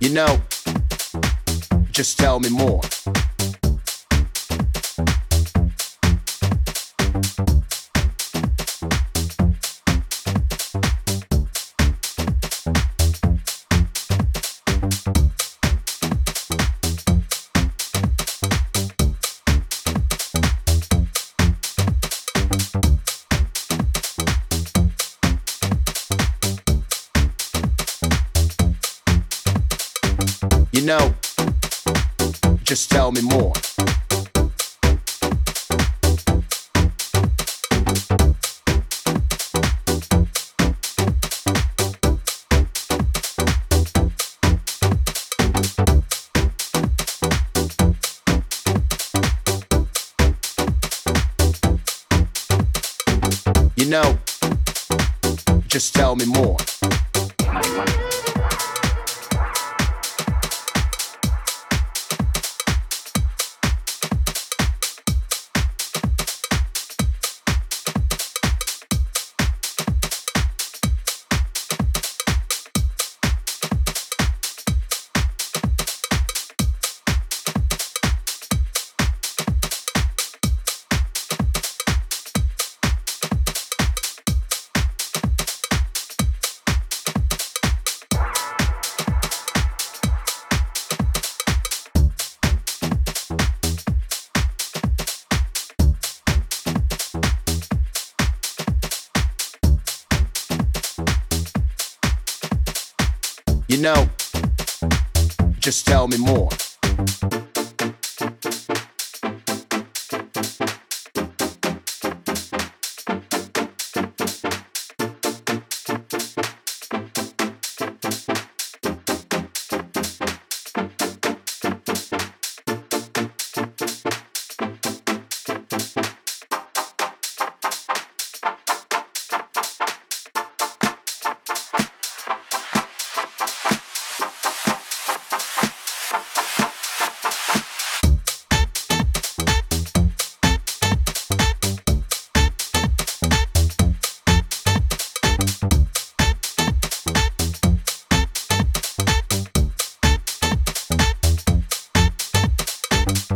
You know, just tell me more. Know, just tell me more. You know, just tell me more. You know, just tell me more.